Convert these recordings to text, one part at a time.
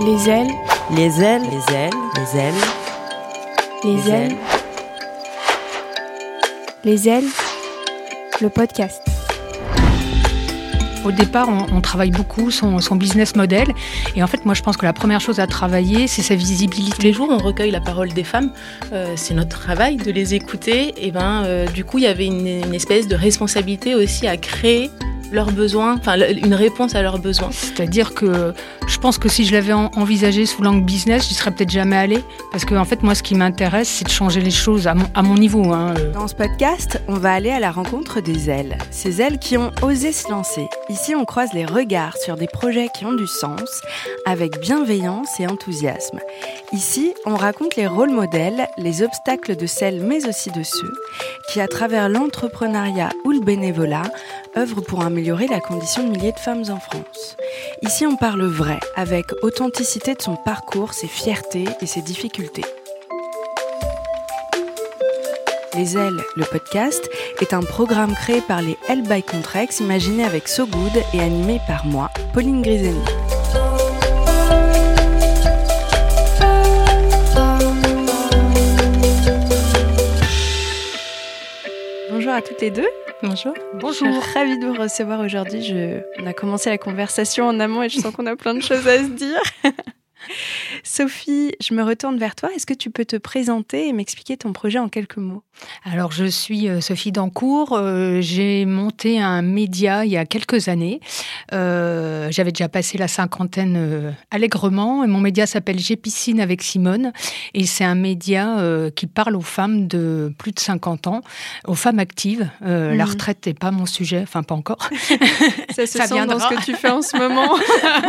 Les ailes, Les ailes, les ailes, les ailes, les ailes, les ailes, le podcast. Au départ, on, on travaille beaucoup son, son business model. Et en fait, moi, je pense que la première chose à travailler, c'est sa Tous visibilité. les jours, on recueille la parole des femmes. Euh, c'est notre travail de les écouter. Et ben, euh, du coup, il y avait une, une espèce de responsabilité aussi à créer leurs besoins, enfin une réponse à leurs besoins. C'est-à-dire que je pense que si je l'avais en- envisagé sous l'angle business, j'y serais peut-être jamais allée. Parce que, en fait, moi, ce qui m'intéresse, c'est de changer les choses à mon, à mon niveau. hein. Euh, Dans ce podcast, on va aller à la rencontre des ailes. Ces ailes qui ont osé se lancer. Ici, on croise les regards sur des projets qui ont du sens, avec bienveillance et enthousiasme. Ici, on raconte les rôles modèles, les obstacles de celles, mais aussi de ceux, qui, à travers l'entrepreneuriat ou le bénévolat, œuvrent pour améliorer la condition de milliers de femmes en France. Ici, on parle vrai, avec authenticité de son parcours, ses fiertés et ses difficultés. Les ailes, le podcast, est un programme créé par les L by Contrex, imaginé avec So Good et animé par moi, Pauline Griseni. Bonjour à toutes les deux. Bonjour. Je suis ravie de vous recevoir aujourd'hui. Je... On a commencé la conversation en amont et je sens qu'on a plein de choses à se dire. Sophie, je me retourne vers toi. Est-ce que tu peux te présenter et m'expliquer ton projet en quelques mots? Alors, je suis euh, Sophie Dancourt. Euh, J'ai monté un média il y a quelques années. Euh, J'avais déjà passé la cinquantaine euh, allègrement. Et mon média s'appelle J'ai piscine avec Simone. Et c'est un média qui parle aux femmes de plus de 50 ans, aux femmes actives. Euh, La Mhm. retraite n'est pas mon sujet, enfin pas encore. Ça se Ça sent dans ce que tu fais en ce moment.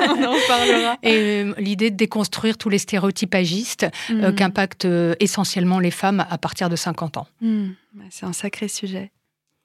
On en parlera. Et l'idée de déconstruire tous les stéréotypes agistes Mm. euh, qu'impactent euh, essentiellement les femmes à partir de 50 ans. Hmm, C'est un sacré sujet.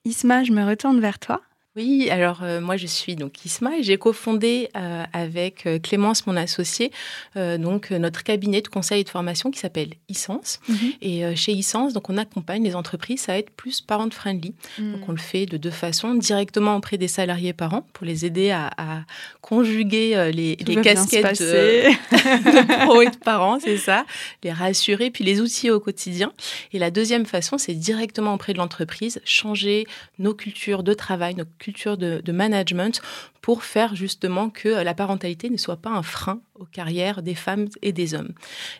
Isma, je me retourne vers toi. Oui, alors euh, moi je suis donc Isma et j'ai cofondé euh, avec euh, Clémence, mon associée, euh, donc notre cabinet de conseil et de formation qui s'appelle Essence. Et euh, chez Essence, donc on accompagne les entreprises à être plus parent friendly. Donc on le fait de deux façons, directement auprès des salariés parents pour les aider à, à conjuguer les, casquettes de pro et de parents, c'est ça, les rassurer, puis les outils au quotidien. Et la deuxième façon, c'est directement auprès de l'entreprise, changer nos cultures de travail, nos cultures de, de management pour faire justement que la parentalité ne soit pas un frein aux carrières des femmes et des hommes.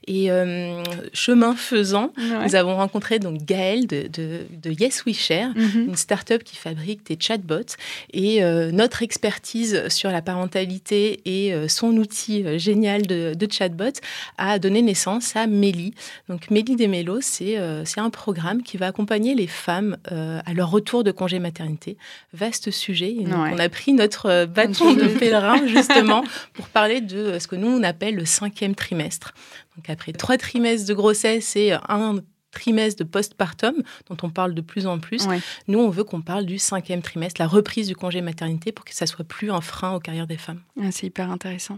Et euh, chemin faisant, Ouais. nous avons rencontré donc Gaëlle de, de, de Yes We Share, Mhm. une start-up qui fabrique des chatbots. Et euh, notre expertise sur la parentalité et euh, son outil génial de, de chatbot a donné naissance à Mélie. Donc Mélie des Mélos, c'est un programme qui va accompagner les femmes à leur retour de congé maternité. Vaste sujet. Et donc, Ouais. On a pris notre bâton de pèlerin justement pour parler de ce que nous on appelle le cinquième trimestre. Donc après trois trimestres de grossesse et un trimestre de postpartum, dont on parle de plus en plus, Ouais. nous, on veut qu'on parle du cinquième trimestre, la reprise du congé maternité, pour que ça soit plus un frein aux carrières des femmes. Ah, C'est hyper intéressant.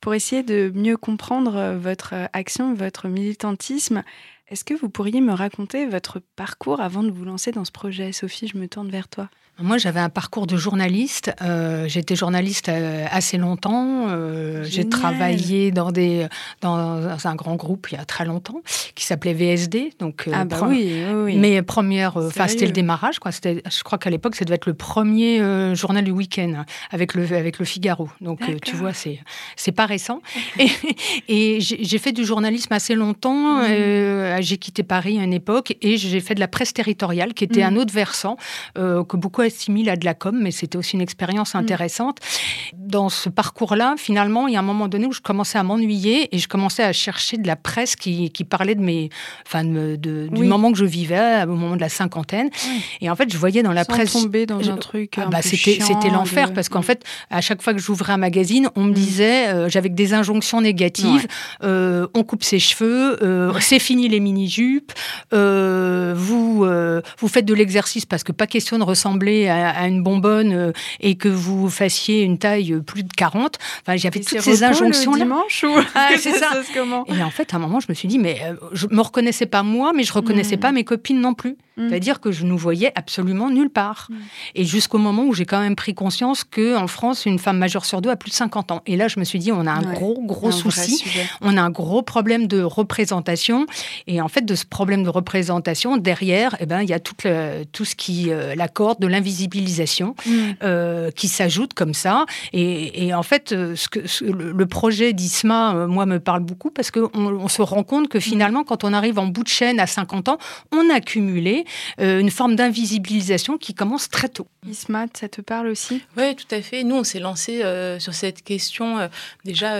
Pour essayer de mieux comprendre euh, votre euh, action, votre militantisme, est-ce que vous pourriez me raconter votre parcours avant de vous lancer dans ce projet? Sophie, je me tourne vers toi. Moi, j'avais un parcours de journaliste. Euh, J'étais journaliste euh, assez longtemps. Euh, J'ai travaillé dans, des, dans un grand groupe il y a très longtemps qui s'appelait VSD. Donc, ah bah oui, oui. Mes premières, enfin c'était le démarrage, quoi. Je crois qu'à l'époque, ça devait être le premier journal du week-end avec le avec le Figaro. Donc tu vois, c'est pas récent. Et, et j'ai fait du journalisme assez longtemps. Euh, j'ai quitté Paris à une époque et j'ai fait de la presse territoriale, qui était Mhm. un autre versant que beaucoup assimilent à de la com, mais c'était aussi une expérience Mhm. intéressante. Dans ce parcours-là, finalement, il y a un moment donné où je commençais à m'ennuyer et je commençais à chercher de la presse qui, qui parlait de mes, enfin, de, de- du moment que je vivais au moment de la cinquantaine. Oui. Et en fait, je voyais dans la Sans presse. tomber dans je- un truc. Ah bah, c'était l'enfer de- parce qu'en Mm. fait à chaque fois que j'ouvrais un magazine on me Mm. disait euh, j'avais que des injonctions négatives Ouais. euh, on coupe ses cheveux euh, c'est fini les mini jupes vous euh, vous faites de l'exercice parce que pas question de ressembler à, à une bonbonne euh, et que vous fassiez une taille euh, plus de 40 enfin j'avais toutes ces le injonctions là dimanche ou Ah, c'est ça. comment et en fait, à un moment, je me suis dit, mais euh, je me reconnaissais pas moi, mais je reconnaissais Mm. pas mes copines non plus. Mm. C'est-à-dire que je nous voyais absolument nulle part. Mm. Et jusqu'au moment où j'ai quand même pris conscience qu'en France, une femme majeure sur deux a plus de 50 ans. Et là, je me suis dit, on a un gros, gros souci. On a un gros problème de représentation. Et en fait, de ce problème de représentation, derrière, eh ben, il y a tout, tout ce qui euh, l'accorde de l'invisibilisation mm. euh, qui s'ajoute comme ça. Et, en fait, euh, ce que, le, projet d'ISMA, moi, me parle beaucoup parce qu'on on se rend compte que finalement, quand on arrive en bout de chaîne à 50 ans, on a cumulé euh, une forme d'invisibilisation qui commence très tôt. Ismat, ça te parle aussi? Oui, tout à fait. Nous, on s'est lancé euh, sur cette question euh, déjà.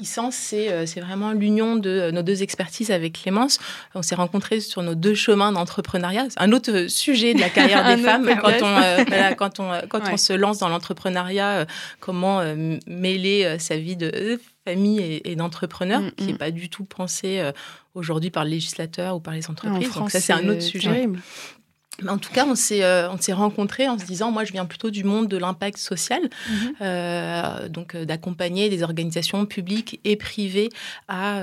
Essence, c'est vraiment l'union de nos deux expertises avec Clémence. On s'est rencontrés sur nos deux chemins d'entrepreneuriat. Un autre sujet de la carrière des femmes. Quand, on, quand, on, quand on se lance dans l'entrepreneuriat, comment mêler sa vie de famille et, d'entrepreneur, mm, qui n'est mm. pas du tout pensé euh, aujourd'hui par le législateur ou par les entreprises. Donc ça, c'est un autre sujet. Mais en tout cas, on s'est euh, on s'est rencontrés en se disant, moi, je viens plutôt du monde de l'impact social, mm-hmm. euh, donc d'accompagner des organisations publiques et privées à,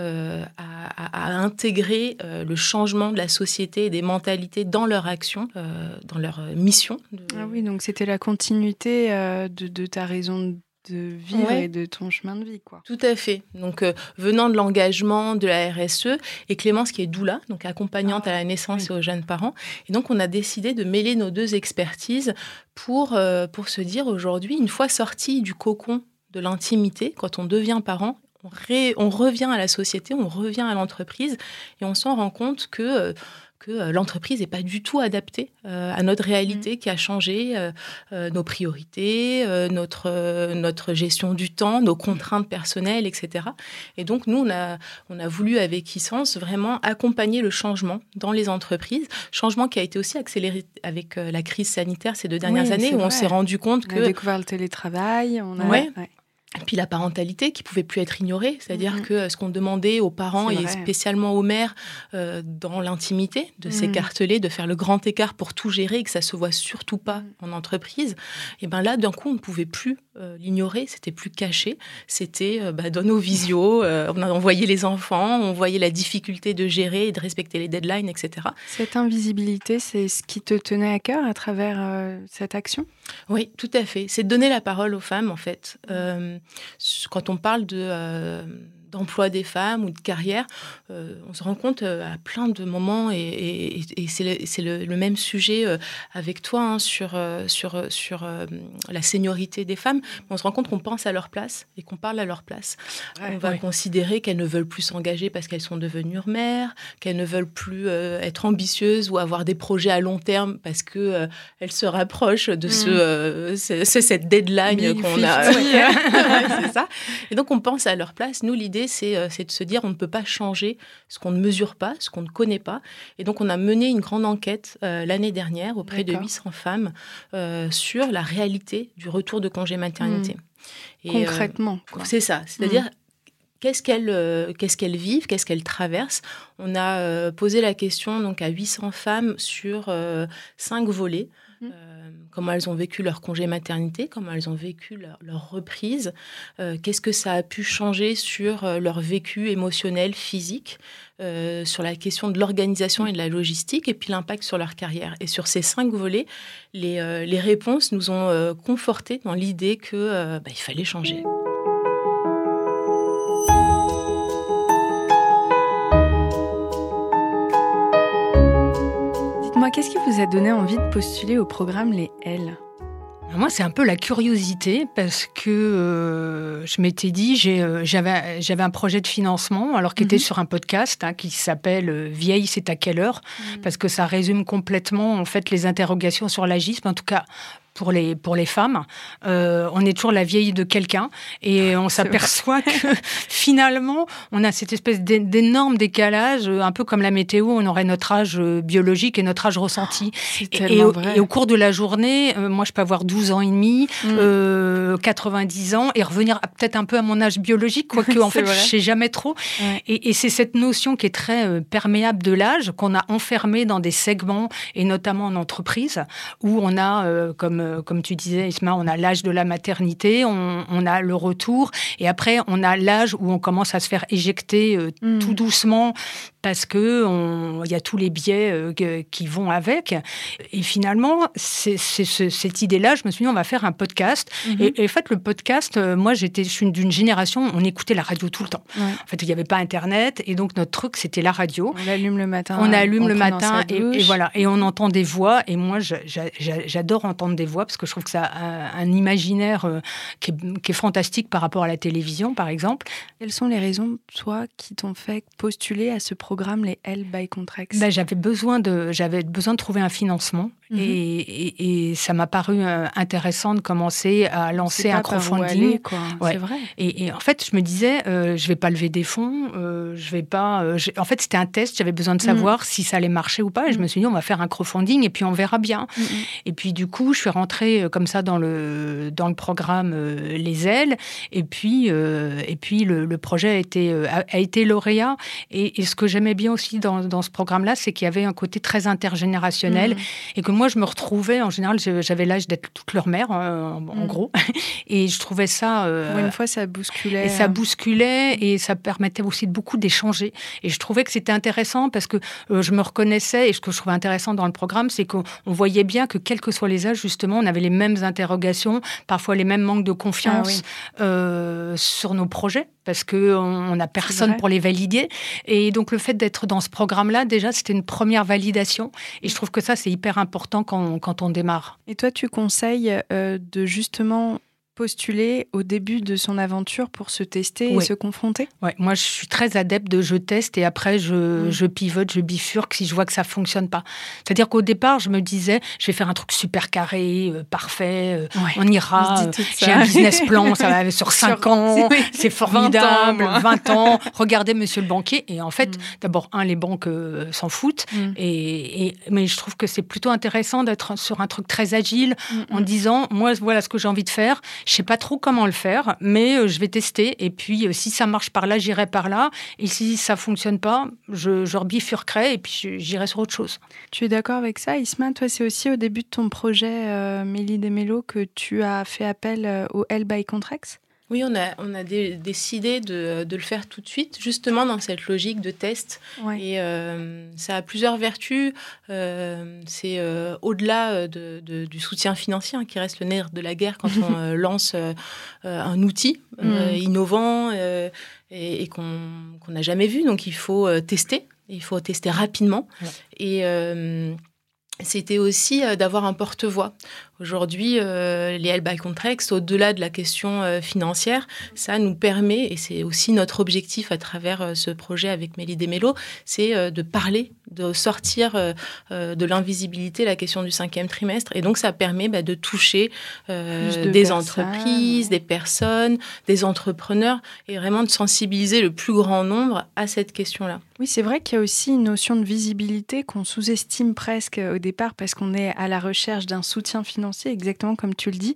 à, intégrer le changement de la société et des mentalités dans leur action, dans leur mission. Ah oui, donc c'était la continuité de, de, ta raison de vivre et de ton chemin de vie. Quoi. Tout à fait. Donc, euh, venant de l'engagement de la RSE, et Clémence qui est doula, donc accompagnante ah, à la naissance et aux jeunes parents. Et donc, on a décidé de mêler nos deux expertises pour, euh, pour se dire aujourd'hui, une fois sorti du cocon de l'intimité, quand on devient parent, on, on, revient à la société, on revient à l'entreprise et on s'en rend compte que... Euh, que euh, l'entreprise n'est pas du tout adaptée euh, à notre réalité mmh. qui a changé, euh, nos priorités, notre, notre gestion du temps, nos contraintes personnelles, etc. Et donc, nous, on a, on a voulu, avec Essence, vraiment accompagner le changement dans les entreprises. Changement qui a été aussi accéléré avec la crise sanitaire ces deux dernières années, où on s'est rendu compte que... On a découvert le télétravail, on a... Ouais. Puis la parentalité qui pouvait plus être ignorée, c'est-à-dire mm-hmm. que euh, ce qu'on demandait aux parents et spécialement aux mères euh, dans l'intimité, de mm. s'écarteler, de faire le grand écart pour tout gérer et que ça se voit surtout pas mm. en entreprise, et ben là d'un coup on ne pouvait plus euh, l'ignorer, c'était plus caché, c'était bah, dans nos visios, on a envoyé les enfants, on voyait la difficulté de gérer et de respecter les deadlines, etc. Cette invisibilité, c'est ce qui te tenait à cœur à travers cette action? Oui, tout à fait. C'est donner la parole aux femmes en fait quand on parle de euh, d'emploi des femmes ou de carrière, euh, on se rend compte euh, à plein de moments, et, c'est le, même sujet avec toi hein, sur, sur, sur la seniorité des femmes. On se rend compte qu'on pense à leur place et qu'on parle à leur place. on va considérer qu'elles ne veulent plus s'engager parce qu'elles sont devenues mères, qu'elles ne veulent plus être ambitieuses ou avoir des projets à long terme parce que elles se rapprochent de ce, mm. cette deadline qu'on a. c'est ça. Et donc, on pense à leur place. Nous, l'idée, euh, c'est de se dire on ne peut pas changer ce qu'on ne mesure pas, ce qu'on ne connaît pas. Et donc, on a mené une grande enquête euh, l'année dernière auprès de 800 femmes euh, sur la réalité du retour de congé maternité. Hmm. Concrètement. c'est ça. C'est-à-dire, hmm. qu'est-ce qu'elles qu'est-ce qu'elles vivent, qu'est-ce qu'elles traversent? On a posé la question donc à 800 femmes sur cinq volets. Hmm comment elles ont vécu leur congé maternité, comment elles ont vécu leur, reprise, euh, qu'est-ce que ça a pu changer sur euh, leur vécu émotionnel, physique, euh, sur la question de l'organisation et de la logistique, et puis l'impact sur leur carrière. Et sur ces cinq volets, les, réponses nous ont confortés dans l'idée qu'il bah, fallait changer. Qu'est-ce qui vous a donné envie de postuler au programme Les L? Moi, c'est un peu la curiosité parce que euh, je m'étais dit, euh, j'avais j'avais un projet de financement, alors qui était mhm. sur un podcast hein, qui s'appelle euh, Vieille, c'est à quelle heure? Mhm. Parce que ça résume complètement en fait les interrogations sur l'agisme, en tout cas pour les, pour les femmes. Euh, on est toujours la vieille de quelqu'un et on s'aperçoit que finalement, on a cette espèce d'énorme décalage, euh, un peu comme la météo, on aurait notre âge euh, biologique et notre âge ressenti. Oh, et, au, et, au, cours de la journée, moi, je peux avoir 12 ans et demi, 90 mm. ans et revenir peut-être un peu à mon âge biologique, quoique en fait, je sais jamais trop. Et, et c'est cette notion qui est très perméable de l'âge qu'on a enfermé dans des segments et notamment en entreprise où on a comme euh, comme tu disais, Isma, on a l'âge de la maternité, on, a le retour, et après, on a l'âge où on commence à se faire éjecter euh, mm. tout doucement parce que il y a tous les biais euh, qui vont avec. Et finalement, c'est cette idée-là, je me suis dit, on va faire un podcast. Mhm. et, en fait, le podcast, euh, moi, j'étais d'une génération, on écoutait la radio tout le temps. En fait, il n'y avait pas Internet, et donc notre truc, c'était la radio. On allume le matin. On allume le matin, et, voilà, et on entend des voix. Et moi, j'adore entendre des voix parce que je trouve que ça a un, imaginaire euh, qui, est, qui est fantastique par rapport à la télévision, par exemple. Quelles sont les raisons, toi, qui t'ont fait postuler à ce programme, les L by Contracts ben, J'avais besoin, de, besoin de trouver un financement. Mhm. et, et, ça m'a paru euh, intéressant de commencer à lancer un crowdfunding. C'est vrai. Et, en fait, je me disais, euh, je vais pas lever des fonds, euh, je vais pas. Euh, en fait, c'était un test. J'avais besoin de savoir mhm. si ça allait marcher ou pas. Et je mhm. me suis dit, on va faire un crowdfunding et puis on verra bien. Et puis du coup, je suis rentrée comme ça dans le dans le programme Les Ailes. Et puis et puis le, projet a été a, été lauréat. Et, ce que j'aimais bien aussi dans, dans ce programme-là, c'est qu'il y avait un côté très intergénérationnel et que moi, je me retrouvais, en général, j'avais l'âge d'être toute leur mère, hein, en, mm. gros. Et je trouvais ça. Euh, une fois, ça bousculait. Et ça bousculait et ça permettait aussi de beaucoup d'échanger. Et je trouvais que c'était intéressant parce que euh, je me reconnaissais et ce que je trouvais intéressant dans le programme, c'est qu'on voyait bien que, quels que soient les âges, justement, on avait les mêmes interrogations, parfois les mêmes manques de confiance ah euh, sur nos projets parce qu'on n'a personne pour les valider. Et donc, le fait d'être dans ce programme-là, déjà, c'était une première validation. Et je trouve que ça, c'est hyper important quand, quand, on démarre. Et toi, tu conseilles euh, de justement postuler au début de son aventure pour se tester et se confronter? Ouais. Moi, je suis très adepte de je teste et après, je, mm. je pivote, je bifurque si je vois que ça fonctionne pas. C'est-à-dire qu'au départ, je me disais, je vais faire un truc super carré, euh, parfait, euh, on ira. Euh, j'ai un business plan, ça va sur 5 ans, c'est formidable, 20 ans. Regardez, monsieur le banquier. Et en fait, mm. d'abord, un, les banques s'en foutent. Mm. Et, et, mais je trouve que c'est plutôt intéressant d'être sur un truc très agile en disant, moi, voilà ce que j'ai envie de faire je sais pas trop comment le faire, mais euh, je vais tester. Et puis, euh, si ça marche par là, j'irai par là. Et si ça fonctionne pas, je, je et puis j'irai sur autre chose. Tu es d'accord avec ça, Isma Toi, c'est aussi au début de ton projet euh, Mélie des Mélos que tu as fait appel euh, au L by Contracts? Oui, on a, on a décidé de, de, le faire tout de suite, justement dans cette logique de test. Et euh, ça a plusieurs vertus. Euh, c'est euh, au-delà de, du soutien financier hein, qui reste le nerf de la guerre quand on lance un outil mm. innovant et, qu'on n'a jamais vu. Donc il faut tester. Il faut tester rapidement. Et c'était aussi d'avoir un porte-voix. Aujourd'hui, euh, les L by Contracts, au-delà de la question euh, financière, ça nous permet, et c'est aussi notre objectif à travers euh, ce projet avec Mélie Desmélo, c'est de parler, de sortir de l'invisibilité la question du cinquième trimestre. Et donc, ça permet bah, de toucher des entreprises, des personnes, des entrepreneurs, et vraiment de sensibiliser le plus grand nombre à cette question-là. Oui, c'est vrai qu'il y a aussi une notion de visibilité qu'on sous-estime presque au départ parce qu'on est à la recherche d'un soutien financier exactement comme tu le dis.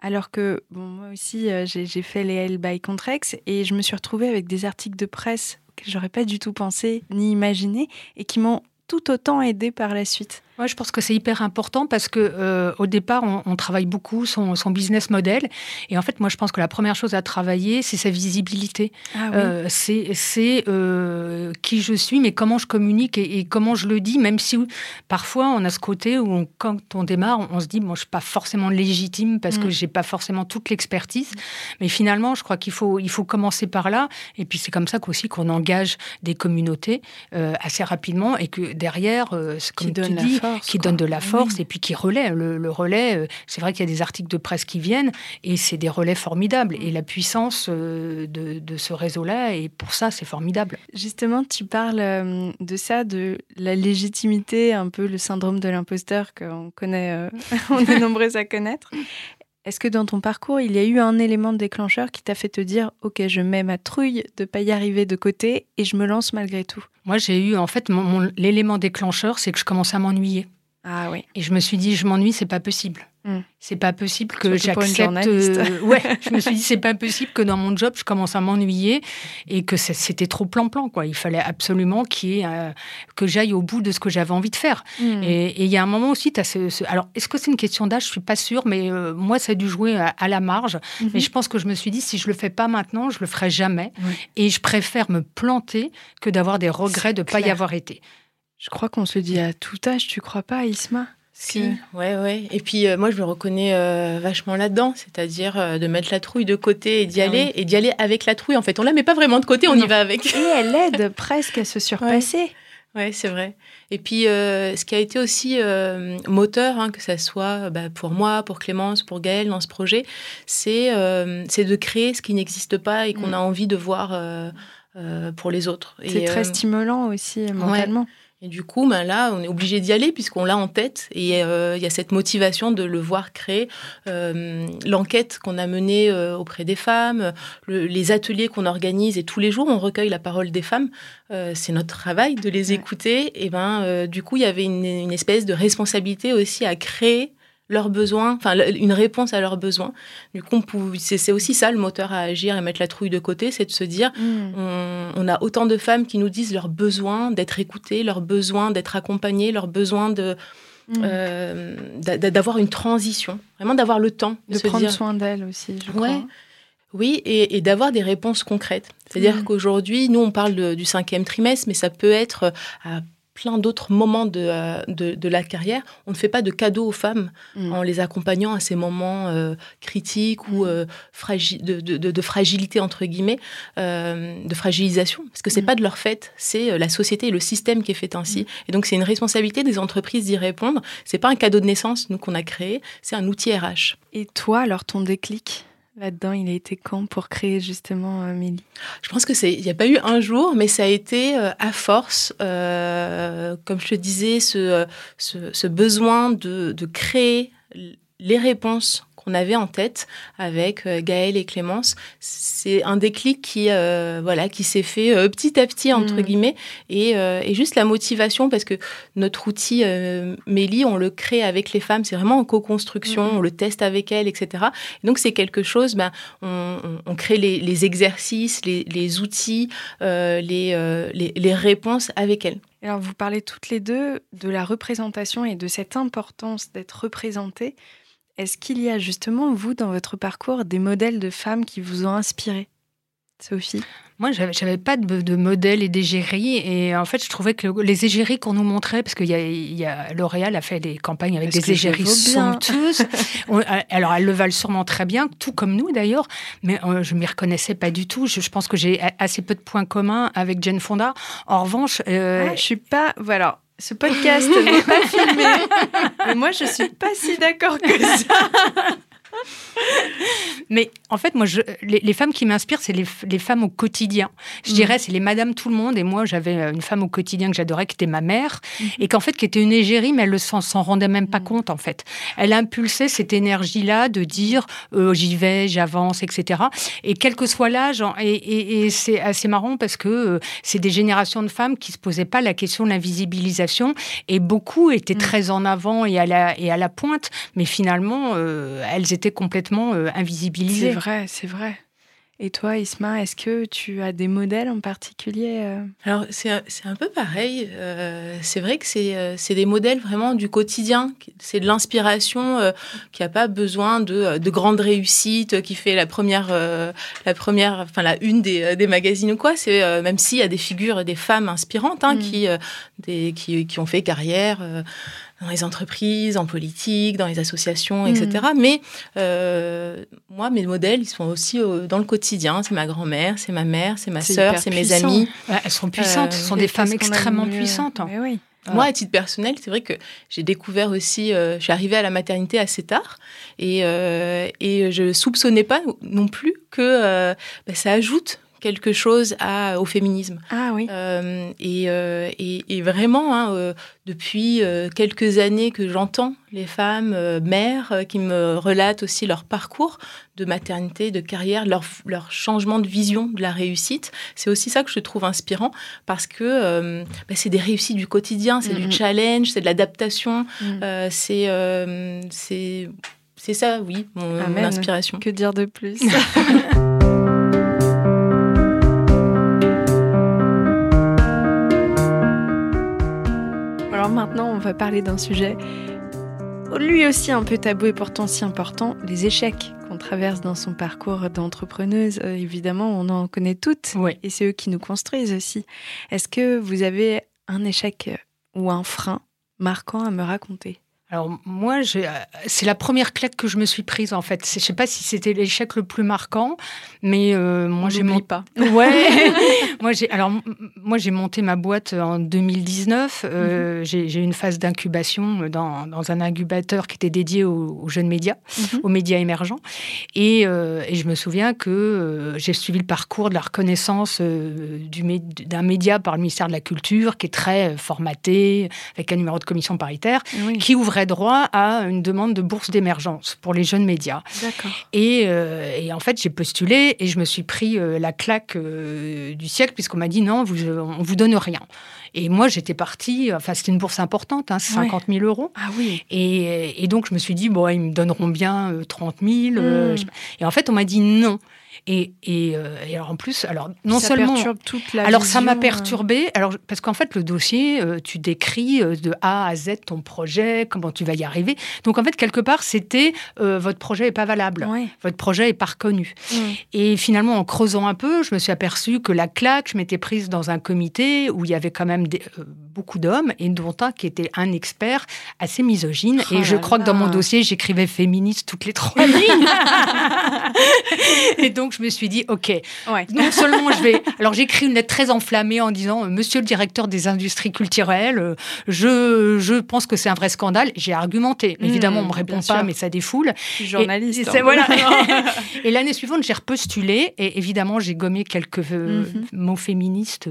Alors que, moi aussi, euh, j'ai fait les L by Contrex et je me suis retrouvée avec des articles de presse que j'aurais pas du tout pensé ni imaginé et qui m'ont tout autant aidé par la suite. Ouais, je pense que c'est hyper important parce que euh, au départ, on, travaille beaucoup son, son, business model. Et en fait, moi, je pense que la première chose à travailler, c'est sa visibilité. Ah euh, c'est euh, qui je suis, mais comment je communique et, comment je le dis, même si parfois on a ce côté où quand on démarre, on, se dit, moi, je suis pas forcément légitime parce que mm. j'ai pas forcément toute l'expertise. Mais finalement, je crois qu'il faut, il faut commencer par là. Et puis c'est comme ça qu'aussi qu'on engage des communautés assez rapidement et que derrière, comme tu dis, qui donne de la force et puis qui relaie. Le, relais, euh, c'est vrai qu'il y a des articles de presse qui viennent et c'est des relais formidables. Et la puissance euh, de, ce réseau-là, et pour ça, c'est formidable. Justement, tu parles euh, de ça, de la légitimité, un peu le syndrome de l'imposteur qu'on connaît, on est nombreux à connaître. Est-ce que dans ton parcours, il y a eu un élément déclencheur qui t'a fait te dire Ok, je mets ma trouille de pas y arriver de côté et je me lance malgré tout? Moi, j'ai eu en fait l'élément déclencheur, c'est que je commençais à m'ennuyer. Ah oui. Et je me suis dit, je m'ennuie, c'est pas possible. Mm. C'est pas possible que j'accepte. euh, ouais, je me suis dit, c'est pas possible que dans mon job, je commence à m'ennuyer et que c'était trop plan-plan, quoi. Il fallait absolument qu'il y ait, euh, que j'aille au bout de ce que j'avais envie de faire. Mm. Et il y a un moment aussi, tu as ce, ce- Alors, est-ce que c'est une question d'âge? Je suis pas sûre, mais euh, moi, ça a dû jouer à, à la marge. Mhm. Mais je pense que je me suis dit, si je le fais pas maintenant, je le ferai jamais. Et je préfère me planter que d'avoir des regrets de ne pas y avoir été. Je crois qu'on se dit à tout âge, tu crois pas, Isma? Si, que- ouais, ouais. Et puis euh, moi, je me reconnais euh, vachement là-dedans, c'est-à-dire euh, de mettre la trouille de côté et d'y Ah aller, oui. et d'y aller avec la trouille. En fait, on la met pas vraiment de côté, on Non. y va avec. Et elle aide presque à se surpasser. Ouais, c'est vrai. Et puis, ce qui a été aussi moteur, hein, que ça soit bah, pour moi, pour Clémence, pour Gaëlle dans ce projet, c'est c'est de créer ce qui n'existe pas et qu'on Mm. a envie de voir pour les autres. C'est très stimulant aussi mentalement. Et du coup, ben là, on est obligé d'y aller puisqu'on l'a en tête. Et euh, il y a cette motivation de le voir créer. Euh, L'enquête qu'on a menée euh, auprès des femmes, le- les ateliers qu'on organise et tous les jours, on recueille la parole des femmes. Euh, C'est notre travail de les Ouais. écouter. Et ben, euh, du coup, il y avait une, une espèce de responsabilité aussi à créer leurs besoins, enfin une réponse à leurs besoins. Du coup, c'est aussi ça le moteur à agir et mettre la trouille de côté, c'est de se dire Mm. on, on a autant de femmes qui nous disent leurs besoins d'être écoutées, leurs besoins d'être accompagnées, leurs besoins de Mm. euh, d'a- d'avoir une transition, vraiment d'avoir le temps de, de se prendre dire soin d'elle aussi, je Ouais. crois. oui et, et d'avoir des réponses concrètes. C'est-à-dire Mm. qu'aujourd'hui, nous on parle de- du cinquième trimestre, mais ça peut être euh, à plein d'autres moments de, euh, de, de la carrière. On ne fait pas de cadeaux aux femmes Mm. en les accompagnant à ces moments euh, critiques ou Mm. euh, fragi- de, de- fragilité, entre guillemets, euh, de fragilisation. Parce que c'est Mm. pas de leur fait, c'est la société et le système qui est fait ainsi. Et donc, c'est une responsabilité des entreprises d'y répondre. C'est pas un cadeau de naissance, nous, qu'on a créé, c'est un outil RH. Et toi, alors ton déclic? Là-dedans, il a été quand pour créer justement euh, Je pense que c'est, il n'y a pas eu un jour, mais ça a été euh, à force, euh, comme je te disais, ce, euh, ce, besoin de, créer les réponses qu'on avait en tête avec euh, Gaëlle et Clémence. C'est un déclic qui, euh, voilà, qui s'est fait euh, petit à petit, entre Mm. guillemets, et, euh, et juste la motivation, parce que notre outil Mélie, on le crée avec les femmes, c'est vraiment en co-construction, Mm. on le teste avec elles, etc. Et donc c'est quelque chose, ben, on, crée les, les exercices, les, les outils, les, les, les réponses avec elles. Alors, vous parlez toutes les deux de la représentation et de cette importance d'être représentée. Est-ce qu'il y a justement, vous, dans votre parcours, des modèles de femmes qui vous ont inspiré Sophie? Moi, j'avais j'avais pas de, de modèle et d'égérie. Et en fait, je trouvais que les égéries qu'on nous montrait, parce qu'il y a, y a L'Oréal a fait des campagnes avec Parce des que égéries somptueuses. On- euh, alors, elles le valent sûrement très bien, tout comme nous d'ailleurs. Mais euh, je m'y reconnaissais pas du tout. Je, je pense que j'ai assez peu de points communs avec Jane Fonda. En revanche, euh, Ah, Je suis pas. Voilà. Ce podcast n'est pas filmé. Mais moi, je suis pas si d'accord que ça. Mais en fait, moi, je, les, les femmes qui m'inspirent, c'est les, femmes au quotidien. Je Mm. dirais, c'est les Madame Tout le Monde. Et moi, j'avais euh, une femme au quotidien que j'adorais, qui était ma mère, Mhm. et qu'en fait, qui était une égérie, mais elle ne s'en rendait même pas Mm. compte, en fait. Elle impulsait cette énergie-là de dire euh, j'y vais, j'avance, etc. Et quel que soit l'âge, et, et- et c'est assez marrant parce que euh, c'est des générations de femmes qui se posaient pas la question de l'invisibilisation, et beaucoup étaient Mm. très en avant et à la, et à la pointe, mais finalement, euh, elles étaient complètement euh, C'est invisibilisées. vrai, c'est vrai. Et toi, Isma, est-ce que tu as des modèles en particulier euh Alors, c'est un- c'est peu pareil. Euh, c'est vrai que c'est c'est des modèles vraiment du quotidien. C'est de l'inspiration euh, qui n'a pas besoin de, de grandes réussites, qui fait la première, euh, la première, enfin la une des, des magazines ou quoi. C'est euh, même s'il y a des figures, des femmes inspirantes hein, Mm. qui, euh, des, qui, qui ont fait carrière. Euh, dans les entreprises, en politique, dans les associations, etc. Mais euh, moi, mes modèles, ils sont aussi euh, dans le quotidien. C'est ma grand-mère, c'est ma mère, c'est ma sœur, c'est mes amis. Ouais, elles sont puissantes, Euh, ce sont Et des femmes extrêmement puissantes. Mais oui. Moi, à titre personnel, c'est vrai que j'ai découvert aussi, euh, je suis arrivée à la maternité assez tard et, euh, et je soupçonnais pas non plus que euh, bah, ça ajoute quelque chose à, au féminisme. Ah oui. et, et, vraiment, hein, depuis quelques années que j'entends les femmes mères qui me relatent aussi leur parcours de maternité, de carrière, leur, leur changement de vision de la réussite, c'est aussi ça que je trouve inspirant parce que bah, c'est des réussites du quotidien, c'est du challenge, c'est de l'adaptation, mm. c'est c'est c'est ça, oui, mon, inspiration. Que dire de plus? maintenant, on va parler d'un sujet lui aussi un peu tabou et pourtant si important, les échecs qu'on traverse dans son parcours d'entrepreneuse. Euh, évidemment, on en connaît toutes et c'est eux qui nous construisent aussi. Est-ce que vous avez un échec ou un frein marquant à me raconter? Alors moi, euh, c'est la première claque que je me suis prise en fait. Je sais pas si c'était l'échec le plus marquant, mais euh, moi j'ai monté pas. Ouais. moi j'ai alors moi j'ai monté ma boîte en 2019. Euh, mhm. J'ai eu une phase d'incubation dans, dans, un incubateur qui était dédié aux, jeunes médias, mhm. aux médias émergents. Et, et, je me souviens que j'ai suivi le parcours de la reconnaissance d'un média par le ministère de la Culture qui est très formaté avec un numéro de commission paritaire qui ouvrait droit à une demande de bourse d'émergence pour les jeunes médias. Et, euh, et, en fait, j'ai postulé et je me suis pris euh, la claque euh, du siècle puisqu'on m'a dit non, vous, on vous donne rien. Et moi, j'étais partie, enfin, c'était une bourse importante, hein, 50 000 euros. Ah oui. Et, et, donc, je me suis dit, bon, ils me donneront bien 30 000. Hmm. et en fait, on m'a dit non. Et, euh, et, alors en plus, alors non ça seulement, perturbe toute la alors ça m'a euh. perturbé, alors parce qu'en fait le dossier, euh, tu décris de A à Z ton projet, comment tu vas y arriver. Donc en fait quelque part c'était votre projet est pas valable, votre projet est pas reconnu. Et finalement en creusant un peu, je me suis aperçue que la claque, je m'étais prise dans un comité où il y avait quand même beaucoup d'hommes et dont un qui était un expert assez misogyne. et oh je crois que dans mon dossier j'écrivais féministe toutes les trois lignes. et donc je me suis dit, OK, non seulement je vais. Alors, j'écris une lettre très enflammée en disant, euh, Monsieur le directeur des industries culturelles, euh, je, je pense que c'est un vrai scandale. J'ai argumenté. Mmh, Évidemment, on ne me répond pas, mais ça défoule. Journaliste. Et, hein. voilà. et l'année suivante, j'ai repostulé et évidemment, j'ai gommé quelques euh, mmh. mots féministes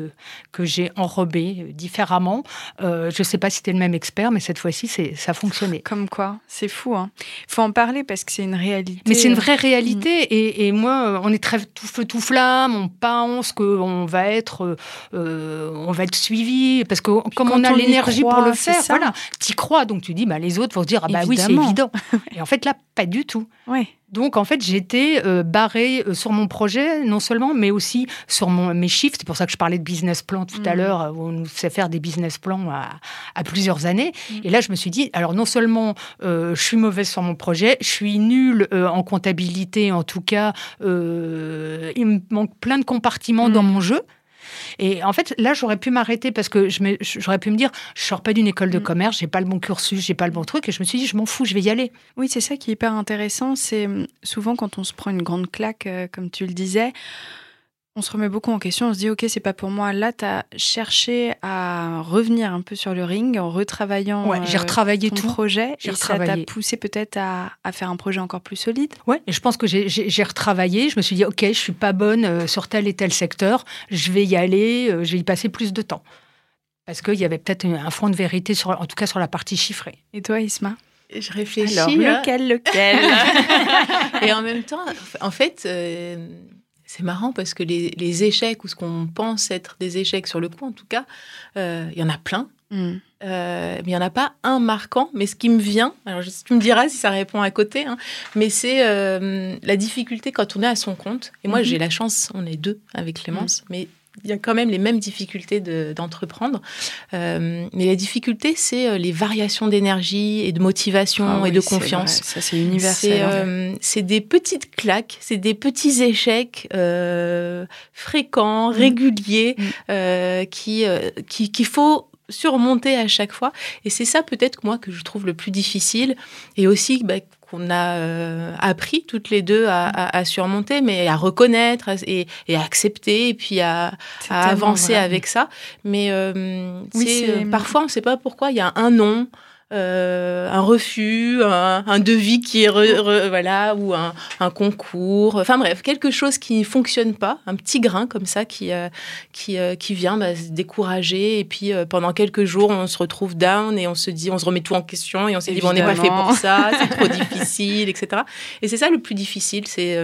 que j'ai enrobés différemment. je ne sais pas si c'était le même expert, mais cette fois-ci, ça a fonctionné. Comme quoi, c'est fou. Il hein. faut en parler parce que c'est une réalité. Mais c'est une vraie réalité. Mmh. Et, et, moi, on est très tout feu tout flamme, on pense qu'on va être, euh, on va être suivi parce que comme on a l'énergie pour le faire, voilà, y crois donc tu dis bah les autres vont se dire ah bah oui c'est évident. Et en fait là pas du tout. Ouais. Donc, en fait, j'étais euh, barrée euh, sur mon projet, non seulement, mais aussi sur mon, mes chiffres. C'est pour ça que je parlais de business plan tout à mmh. l'heure, où on nous sait faire des business plans à, plusieurs années. Mmh. Et là, je me suis dit, alors non seulement euh, je suis mauvaise sur mon projet, je suis nulle en comptabilité, en tout cas, il me manque plein de compartiments dans mmh. mon jeu. Et en fait, là, j'aurais pu m'arrêter parce que j'aurais pu me dire, je sors pas d'une école de mm. commerce, j'ai pas le bon cursus, j'ai pas le bon truc. Et je me suis dit, je m'en fous, je vais y aller. Oui, c'est ça qui est hyper intéressant. C'est hum, souvent quand on se prend une grande claque, euh, comme tu le disais, on se remet beaucoup en question, on se dit ok c'est pas pour moi. Là tu as cherché à revenir un peu sur le ring en retravaillant ouais, j'ai euh, retravaillé ton tout. projet et ça t'a poussé peut-être à, faire un projet encore plus solide? Ouais, et je pense que j'ai retravaillé, je me suis dit ok je suis pas bonne euh, sur tel et tel secteur, je vais y aller, euh, je vais y passer plus de temps. Parce qu'il y avait peut-être un fond de vérité, sur, en tout cas sur la partie chiffrée. Et toi Isma? Je réfléchis. Alors, lequel, lequel? Et en même temps, en fait, c'est marrant parce que les, échecs, ou ce qu'on pense être des échecs sur le coup, en tout cas, euh, il y en a plein. Mm. Euh, mais il n'y en a pas un marquant. Mais ce qui me vient, alors tu me diras si ça répond à côté, hein, mais c'est euh, la difficulté quand on est à son compte. Et moi, mm-hmm. j'ai la chance, on est deux avec Clémence, mm. mais il y a quand même les mêmes difficultés d'entreprendre. Euh, mais la difficulté, c'est euh, les variations d'énergie et de motivation ah et de confiance. Ça, c'est universel. Euh, c'est des petites claques, c'est des petits échecs fréquents, mm. réguliers, mm. qui qu'il faut surmonter à chaque fois. Et c'est ça peut-être moi que je trouve le plus difficile. Et aussi bah, qu'on a euh, appris toutes les deux à, surmonter, mais à reconnaître et, à accepter, et puis à, avancer avec ça. Mais euh, oui, euh, parfois, on ne sait pas pourquoi, il y a un nom. Un refus, un, devis qui est voilà ou un, concours. Enfin bref, quelque chose qui ne fonctionne pas, un petit grain comme ça qui qui, qui vient bah, se décourager et puis pendant quelques jours on se retrouve down et on se dit on se remet tout en question et on s'est dit on n'est pas fait pour ça, c'est trop difficile, etc. Et c'est ça le plus difficile, c'est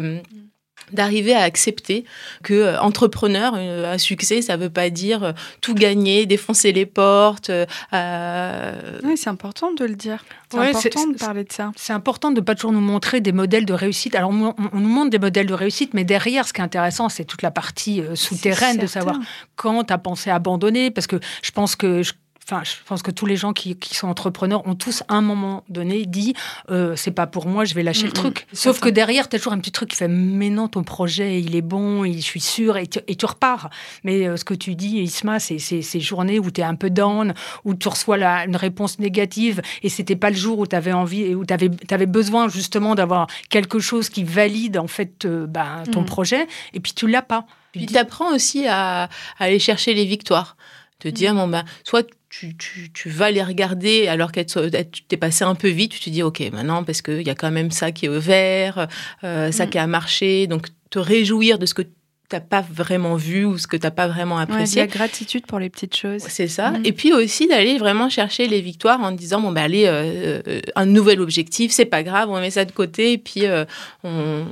d'arriver à accepter que euh, entrepreneur euh, à succès ça veut pas dire euh, tout gagner défoncer les portes oui c'est important de le dire. C'est important de parler de ça. c'est important de pas toujours nous montrer des modèles de réussite. Alors on, on, nous montre des modèles de réussite mais derrière ce qui est intéressant c'est toute la partie souterraine de savoir quand tu as pensé abandonner parce que je pense que Enfin, je pense que tous les gens qui, sont entrepreneurs ont tous à un moment donné dit euh, c'est pas pour moi, je vais lâcher le truc. Sauf que derrière, tu as toujours un petit truc qui fait mais non, ton projet, il est bon, je suis sûr, et tu, et tu repars. Mais euh, ce que tu dis, Isma, c'est ces journées où tu es un peu down, où tu reçois la, une réponse négative, et c'était pas le jour où tu avais envie, où tu avais, besoin justement d'avoir quelque chose qui valide en fait euh, ben, ton mm. projet, et puis tu l'as pas. Puis tu apprends aussi à, à, aller chercher les victoires. Te dire, mm. bon, ben, soit tu, tu, vas les regarder alors que tu t'es passé un peu vite, tu te dis ok maintenant parce qu'il y a quand même ça qui est ouvert, euh, ça mm. qui a marché, donc te réjouir de ce que t'as pas vraiment vu ou ce que t'as pas vraiment apprécié. Ouais, la gratitude pour les petites choses. C'est ça. Mm. Et puis aussi d'aller vraiment chercher les victoires en disant bon bah allez euh, euh, un nouvel objectif, c'est pas grave, on met ça de côté et puis euh, on,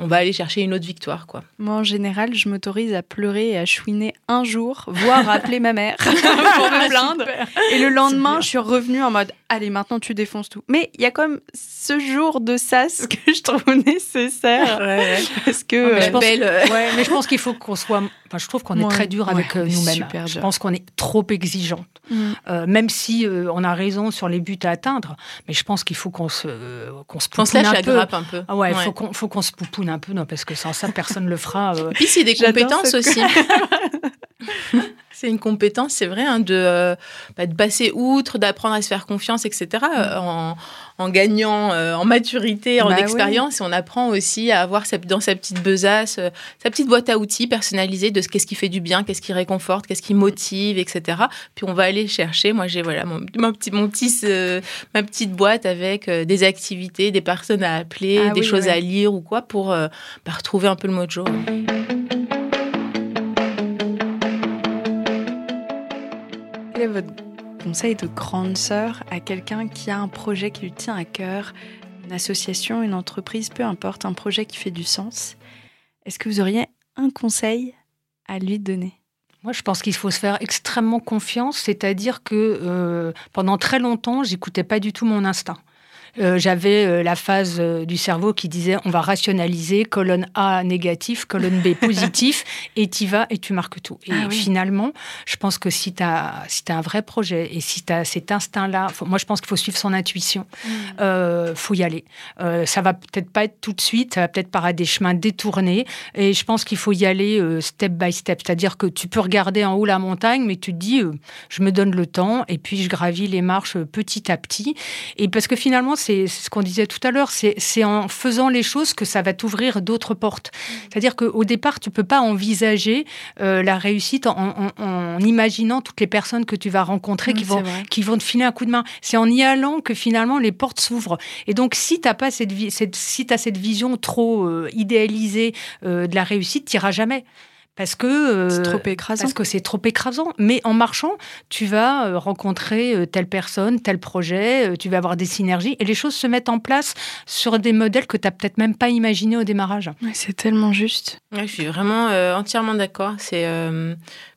on, va aller chercher une autre victoire quoi. Moi en général, je m'autorise à pleurer et à chouiner un jour, voire appeler ma mère pour me plaindre. et le lendemain, je suis revenue en mode allez maintenant tu défonces tout. Mais il y a quand même ce jour de sas que je trouve nécessaire ouais, parce que ah, je pense, Ouais, mais je pense qu'il faut qu'on soit. Enfin, je trouve qu'on est très dur avec euh, nous-mêmes. Je pense qu'on est trop exigeante. Mm. Euh, même si euh, on a raison sur les buts à atteindre, mais je pense qu'il faut qu'on se qu'on se poupoune un, peu. un peu. Ah ouais, il faut qu'on faut qu'on se poupoune un peu, non, parce que sans ça, personne ne le fera. Puis c'est des compétences aussi. c'est une compétence, c'est vrai, hein, de, bah, de passer outre, d'apprendre à se faire confiance, etc. Mm. en, en, gagnant en maturité, en bah expérience, et on apprend aussi à avoir dans sa petite besace, sa petite boîte à outils personnalisée de ce qu'est-ce qui fait du bien, qu'est-ce qui réconforte, qu'est-ce qui motive, etc. Puis on va aller chercher. Moi, j'ai voilà mon, petit, mon petit, ma petite boîte avec euh, des activités, des personnes à appeler, ah des choses à lire ou quoi pour euh, bah, retrouver un peu le mojo. Votre conseil de grande sœur à quelqu'un qui a un projet qui lui tient à cœur, une association, une entreprise, peu importe, un projet qui fait du sens? Est-ce que vous auriez un conseil à lui donner? Moi, je pense qu'il faut se faire extrêmement confiance, c'est-à-dire que euh, pendant très longtemps, j'écoutais pas du tout mon instinct. Euh, j'avais euh, la phase euh, du cerveau qui disait on va rationaliser, colonne A négatif, colonne B positif, et tu vas et tu marques tout. Et ah finalement, je pense que si tu as, si as un vrai projet et si tu as cet instinct-là, moi je pense qu'il faut suivre son intuition, il mm. faut y aller. ça va peut-être pas être tout de suite, ça va peut-être par des chemins détournés, et je pense qu'il faut y aller step by step. C'est-à-dire que tu peux regarder en haut la montagne, mais tu te dis, je me donne le temps, et puis je gravis les marches petit à petit. Et parce que finalement, c'est ce qu'on disait tout à l'heure, c'est en faisant les choses que ça va t'ouvrir d'autres portes. Mm. C'est-à-dire qu'au départ, tu peux pas envisager euh, la réussite en, imaginant toutes les personnes que tu vas rencontrer qui, vont, qui vont te filer un coup de main. C'est en y allant que finalement les portes s'ouvrent. Et donc, si tu n'as pas cette, cette, si as cette vision trop euh, idéalisée euh, de la réussite, tu n'iras jamais parce que euh, c'est trop écrasant. Parce que c'est trop écrasant. Mais en marchant, tu vas euh, rencontrer euh, telle personne, tel projet, tu vas avoir des synergies et les choses se mettent en place sur des modèles que tu n'as peut-être même pas imaginés au démarrage. c'est tellement juste. je suis vraiment entièrement d'accord. C'est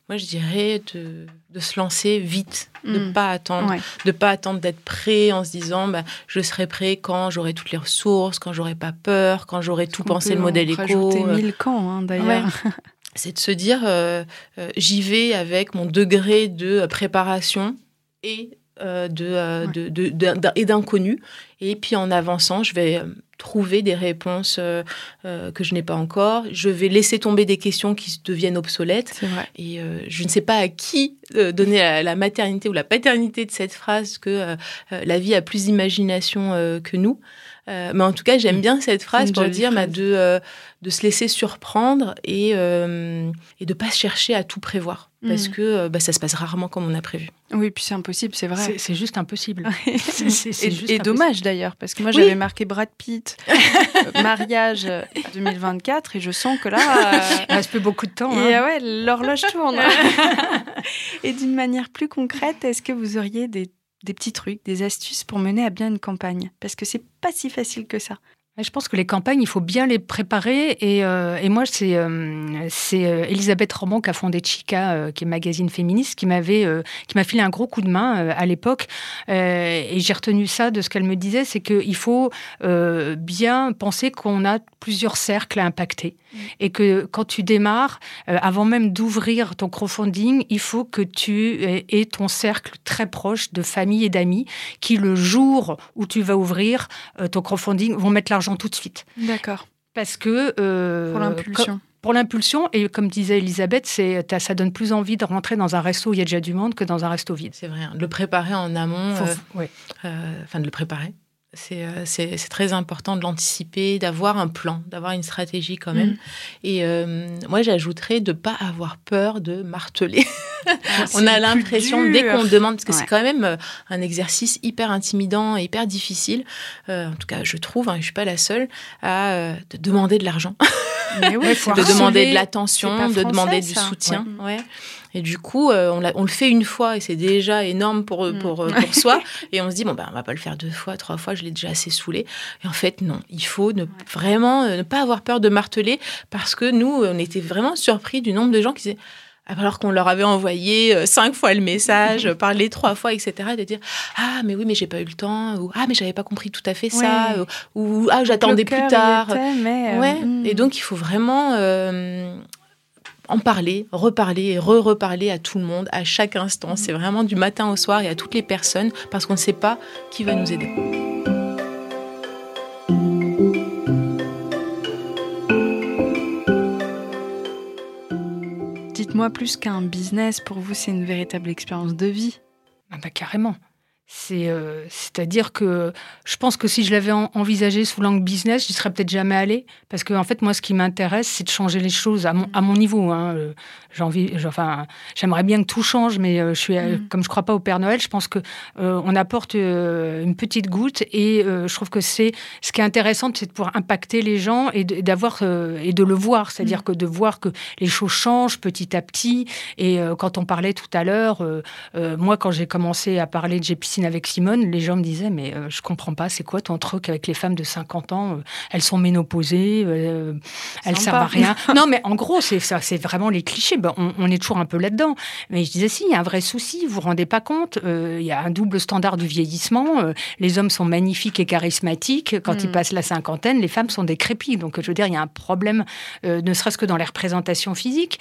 moi je dirais de, de, se lancer vite, de ne mm. pas attendre, de pas attendre d'être prêt en se disant bah, je serai prêt quand j'aurai toutes les ressources, quand j'aurai pas peur, quand j'aurai tout pensé le modèle éco. Rajouter mille camps hein, d'ailleurs. c'est de se dire euh, euh, j'y vais avec mon degré de préparation et euh, de, et d'inconnu. Et puis en avançant, je vais trouver des réponses euh, euh, que je n'ai pas encore. Je vais laisser tomber des questions qui deviennent obsolètes. Vrai. Et euh, je ne sais pas à qui donner la, la, maternité ou la paternité de cette phrase que la vie a plus d'imagination que nous. Mais en tout cas, j'aime mm. bien cette phrase pour dire bah, de, de se laisser surprendre et, et de ne pas chercher à tout prévoir. Parce mm. que bah, ça se passe rarement comme on a prévu. Oui, puis c'est impossible, c'est vrai. C'est juste impossible. c'est juste et, dommage d'ailleurs, parce que moi j'avais marqué Brad Pitt, mariage 2024, et je sens que là. Il reste plus beaucoup de temps. Et hein. ouais, l'horloge tourne. et d'une manière plus concrète, est-ce que vous auriez des des petits trucs, des astuces pour mener à bien une campagne? Parce que c'est pas si facile que ça. Je pense que les campagnes, il faut bien les préparer. Et, euh, et moi, c'est euh, euh, Elisabeth Roman qui a fondé Chica, qui est magazine féministe, qui m'avait qui m'a filé un gros coup de main à l'époque. et j'ai retenu ça de ce qu'elle me disait, c'est qu'il faut bien penser qu'on a plusieurs cercles à impacter. Mmh. Et que quand tu démarres, avant même d'ouvrir ton crowdfunding, il faut que tu aies ton cercle très proche de famille et d'amis qui, le jour où tu vas ouvrir ton crowdfunding, vont mettre l'argent tout de suite. D'accord. Parce que... Euh, pour l'impulsion. Pour l'impulsion, et comme disait Elisabeth, c'est, ça donne plus envie de rentrer dans un resto où il y a déjà du monde que dans un resto vide. C'est vrai, hein. de le préparer en amont, euh, euh, enfin de le préparer, euh, c'est très important de l'anticiper, d'avoir un plan, d'avoir une stratégie quand même. Mm. Et euh, moi, j'ajouterais de ne pas avoir peur de marteler. Ah, on a l'impression, dès qu'on demande, parce que c'est quand même euh, un exercice hyper intimidant hyper difficile, en tout cas, je trouve, hein, je ne suis pas la seule, à de demander de l'argent. de demander de l'attention, de demander du soutien. Ouais. Et du coup, euh, on, on, le fait une fois et c'est déjà énorme pour, mm. pour, euh, pour soi. Et on se dit, bon, ben, on va pas le faire deux fois, trois fois, je l'ai déjà assez saoulé. Et en fait, non, il faut ne, vraiment euh, ne pas avoir peur de marteler parce que nous, on était vraiment surpris du nombre de gens qui disaient, alors qu'on leur avait envoyé cinq fois le message, parlé trois fois, etc., de dire ah mais oui mais j'ai pas eu le temps ou ah mais j'avais pas compris tout à fait ça ou, ah j'attendais plus tard. ouais. Mm. Et donc il faut vraiment en parler, reparler et re-reparler à tout le monde, à chaque instant. C'est vraiment du matin au soir et à toutes les personnes parce qu'on ne sait pas qui va nous aider. Dites-moi plus qu'un business, pour vous, c'est une véritable expérience de vie. Ah bah carrément. C'est, euh, c'est-à-dire que je pense que si je l'avais envisagé sous l'angle business, je serais peut-être jamais allé. Parce que, en fait, moi, ce qui m'intéresse, c'est de changer les choses à mon, à mon niveau. Hein. Euh, j'ai envie, enfin, j'aimerais bien que tout change, mais euh, je suis, mm. comme je crois pas au Père Noël, je pense que on apporte une petite goutte et je trouve que c'est ce qui est intéressant, c'est de pouvoir impacter les gens et d'avoir et de le voir, c'est-à-dire mm. que de voir que les choses changent petit à petit. Et quand on parlait tout à l'heure, moi, quand j'ai commencé à parler de GPC avec Simone, les gens me disaient Mais euh, je comprends pas, c'est quoi ton truc avec les femmes de 50 ans euh, Elles sont ménopausées, euh, elles servent à rien. non, mais en gros, c'est ça, c'est vraiment les clichés. Ben, on, est toujours un peu là-dedans. Mais je disais Si, il y a un vrai souci, vous vous rendez pas compte Il y a un double standard du vieillissement. les hommes sont magnifiques et charismatiques. Quand ils mm. passent la cinquantaine, les femmes sont décrépites. Donc, je veux dire, il y a un problème, ne serait-ce que dans les représentations physiques.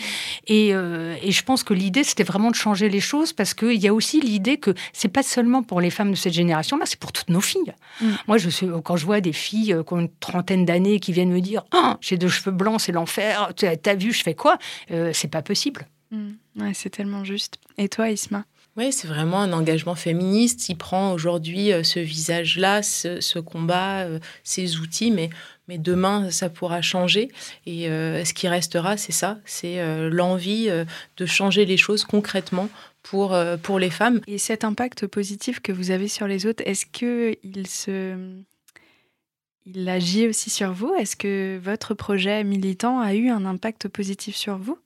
Et, et je pense que l'idée, c'était vraiment de changer les choses parce qu'il y a aussi l'idée que c'est pas seulement pour les femmes de cette génération-là, c'est pour toutes nos filles. Mm. Moi, je suis, quand je vois des filles euh, qui ont une trentaine d'années qui viennent me dire ah, j'ai deux cheveux blancs, c'est l'enfer, t'as vu, je fais quoi? Euh, C'est pas possible. Mm. Ouais, c'est tellement juste. Et toi, Isma? Oui, c'est vraiment un engagement féministe. Il prend aujourd'hui euh, ce visage-là, ce, combat, ces outils, mais, mais demain, ça pourra changer. Et ce qui restera, c'est ça, c'est l'envie de changer les choses concrètement pour, euh, pour les femmes. Et cet impact positif que vous avez sur les autres, est-ce qu'il se... Il agit aussi sur vous? Est-ce que votre projet militant a eu un impact positif sur vous?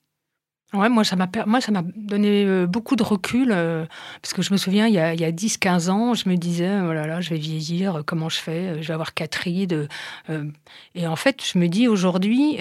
Ouais, moi, ça m'a, moi, ça m'a donné euh, beaucoup de recul, euh, parce que je me souviens, il y a, a 10-15 ans, je me disais, oh je vais vieillir, comment je fais? Je vais avoir quatre rides. et en fait, je me dis aujourd'hui,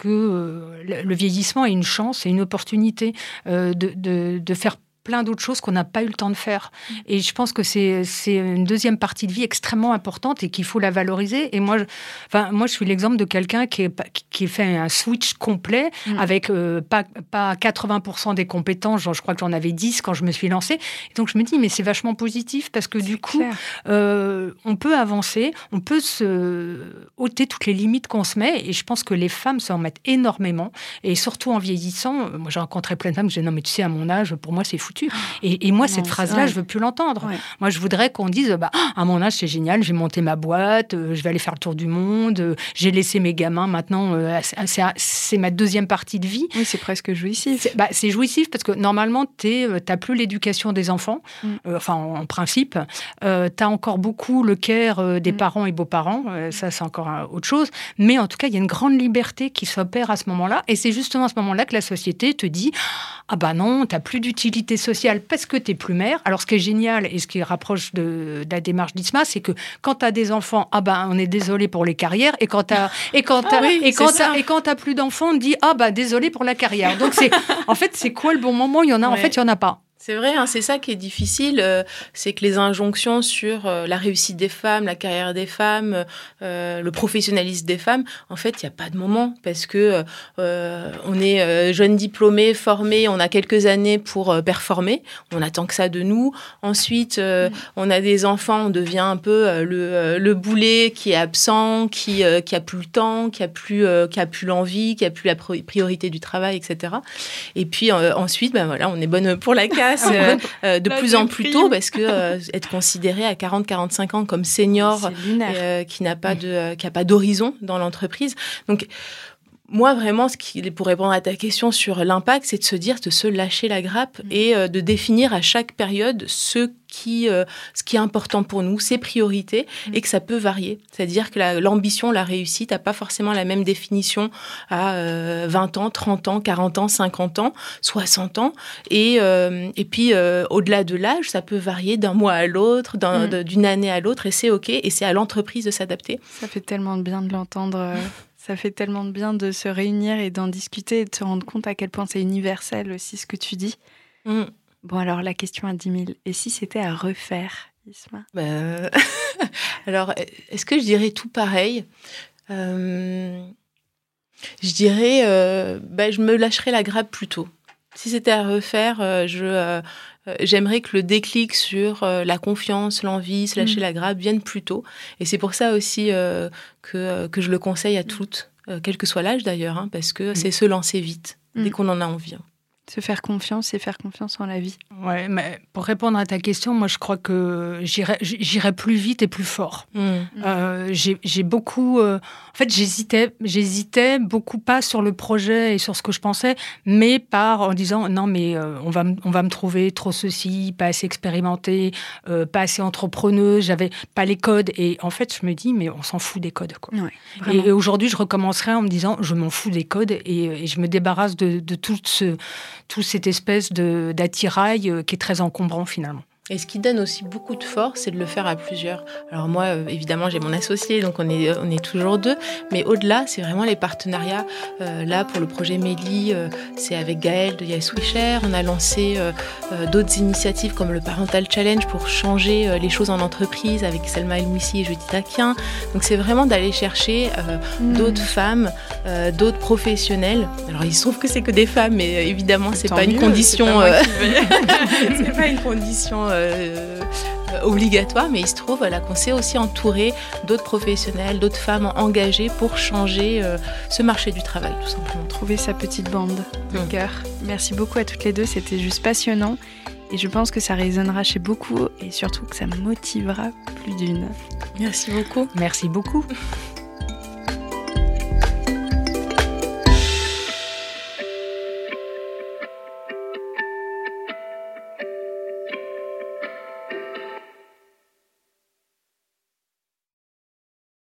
que euh, le vieillissement est une chance et une opportunité euh, de, de, faire plein d'autres choses qu'on n'a pas eu le temps de faire. Et je pense que c'est une deuxième partie de vie extrêmement importante et qu'il faut la valoriser. Et moi, je, enfin, moi, je suis l'exemple de quelqu'un qui, qui fait un switch complet mm. avec euh, pas, pas 80% des compétences. Genre, je crois que j'en avais 10 quand je me suis lancée. Et donc, je me dis, mais c'est vachement positif parce que du coup, euh, on peut avancer, on peut se ôter toutes les limites qu'on se met. Et je pense que les femmes s'en mettent énormément. Et surtout en vieillissant, moi, j'ai rencontré plein de femmes qui disaient, non, mais tu sais, à mon âge, pour moi, c'est foutu. Et, moi, cette phrase-là, je veux plus l'entendre. Moi, je voudrais qu'on dise, bah, à mon âge, c'est génial, j'ai monté ma boîte, euh, je vais aller faire le tour du monde, euh, j'ai laissé mes gamins maintenant, euh, c'est ma deuxième partie de vie. Oui, c'est presque jouissif. C'est bah, jouissif parce que normalement, tu n'as plus l'éducation des enfants, mm. enfin, en, principe. tu as encore beaucoup le care des mm. parents et beaux-parents, ça, c'est encore autre chose. Mais en tout cas, il y a une grande liberté qui s'opère à ce moment-là. Et c'est justement à ce moment-là que la société te dit Ah bah non, tu n'as plus d'utilité sociale parce que tu es plus mère. Alors, ce qui est génial et ce qui rapproche de, la démarche d'ISMA, c'est que quand tu as des enfants, ah ben, on est désolé pour les carrières. Et quand tu et quand ah et quand et quand as plus d'enfants, on dit ah bah désolé pour la carrière. Donc c'est en fait c'est quoi le bon moment? Il y en a en fait il y en a pas. C'est vrai, hein, c'est ça qui est difficile, euh, c'est que les injonctions sur euh, la réussite des femmes, la carrière des femmes, euh, le professionnalisme des femmes, en fait, il n'y a pas de moment parce que on est jeune diplômé, formé, on a quelques années pour performer, on attend que ça de nous. Ensuite, mm. on a des enfants, on devient un peu le, le boulet qui est absent, qui qui a plus le temps, qui a plus qui a plus l'envie, qui a plus la priorité du travail, etc. Et puis ensuite, ben voilà, on est bonne pour la case euh, euh, de plus en plus tôt parce que euh, être considéré à 40-45 ans comme senior qui n'a pas de qui a pas d'horizon dans l'entreprise. Donc moi, vraiment, ce qui, pour répondre à ta question sur l'impact, c'est de se dire, de se lâcher la grappe mm. et de définir à chaque période ce qui, ce qui est important pour nous, ses priorités, mm. et que ça peut varier. C'est-à-dire que l'ambition, la, réussite n'a pas forcément la même définition à 20 ans, 30 ans, 40 ans, 50 ans, 60 ans. Et, et puis, au-delà de l'âge, ça peut varier d'un mois à l'autre, mm. d'une année à l'autre, et c'est OK, et c'est à l'entreprise de s'adapter. Ça fait tellement de bien de l'entendre. Ça fait tellement de bien de se réunir et d'en discuter et de se rendre compte à quel point c'est universel aussi ce que tu dis. Mm. Bon, alors la question à 10 000. Et si c'était à refaire, Isma? Bah, Alors, est-ce que je dirais tout pareil? Euh, Je dirais, euh, bah, je me lâcherais la grappe plus tôt. Si c'était à refaire, euh, je, j'aimerais que le déclic sur la confiance, l'envie, se lâcher mm. la grappe vienne plus tôt. Et c'est pour ça aussi que, que je le conseille à toutes, quel que soit l'âge d'ailleurs, hein, parce que mm. c'est se lancer vite, dès mm. qu'on en a envie. Hein. Se faire confiance et faire confiance en la vie. Ouais, mais pour répondre à ta question, moi je crois que j'irai plus vite et plus fort. Mmh. Euh, j'ai beaucoup. Euh, en fait, j'hésitais, j'hésitais beaucoup pas sur le projet et sur ce que je pensais, mais par en disant non, mais euh, on va on va me trouver trop ceci, pas assez expérimenté, pas assez entrepreneuse, j'avais pas les codes. Et en fait, je me dis mais on s'en fout des codes quoi. et, aujourd'hui, je recommencerai en me disant je m'en fous des codes et, je me débarrasse de, de tout ce toute cette espèce d'attirail euh, qui est très encombrant finalement. Et ce qui donne aussi beaucoup de force, c'est de le faire à plusieurs. Alors moi, euh, évidemment, j'ai mon associé, donc on est, euh, on est toujours deux. Mais au-delà, c'est vraiment les partenariats. Euh, là, pour le projet Méli, c'est avec Gaël de Yes Wisher. On a lancé d'autres initiatives comme le Parental Challenge pour changer les choses en entreprise avec Selma Elmoussi et Judith Aquin. Donc c'est vraiment d'aller chercher hmm. d'autres femmes, d'autres professionnels. Alors il se trouve que c'est que des femmes, mais évidemment, c'est pas, une condition. C'est pas une condition euh, obligatoire, mais il se trouve qu'on s'est aussi entouré d'autres professionnels, d'autres femmes engagées pour changer euh, ce marché du travail, tout simplement. Trouver sa petite bande de mm. cœur. Merci beaucoup à toutes les deux, c'était juste passionnant. Et je pense que ça résonnera chez beaucoup et surtout que ça motivera plus d'une. Merci beaucoup. Merci beaucoup.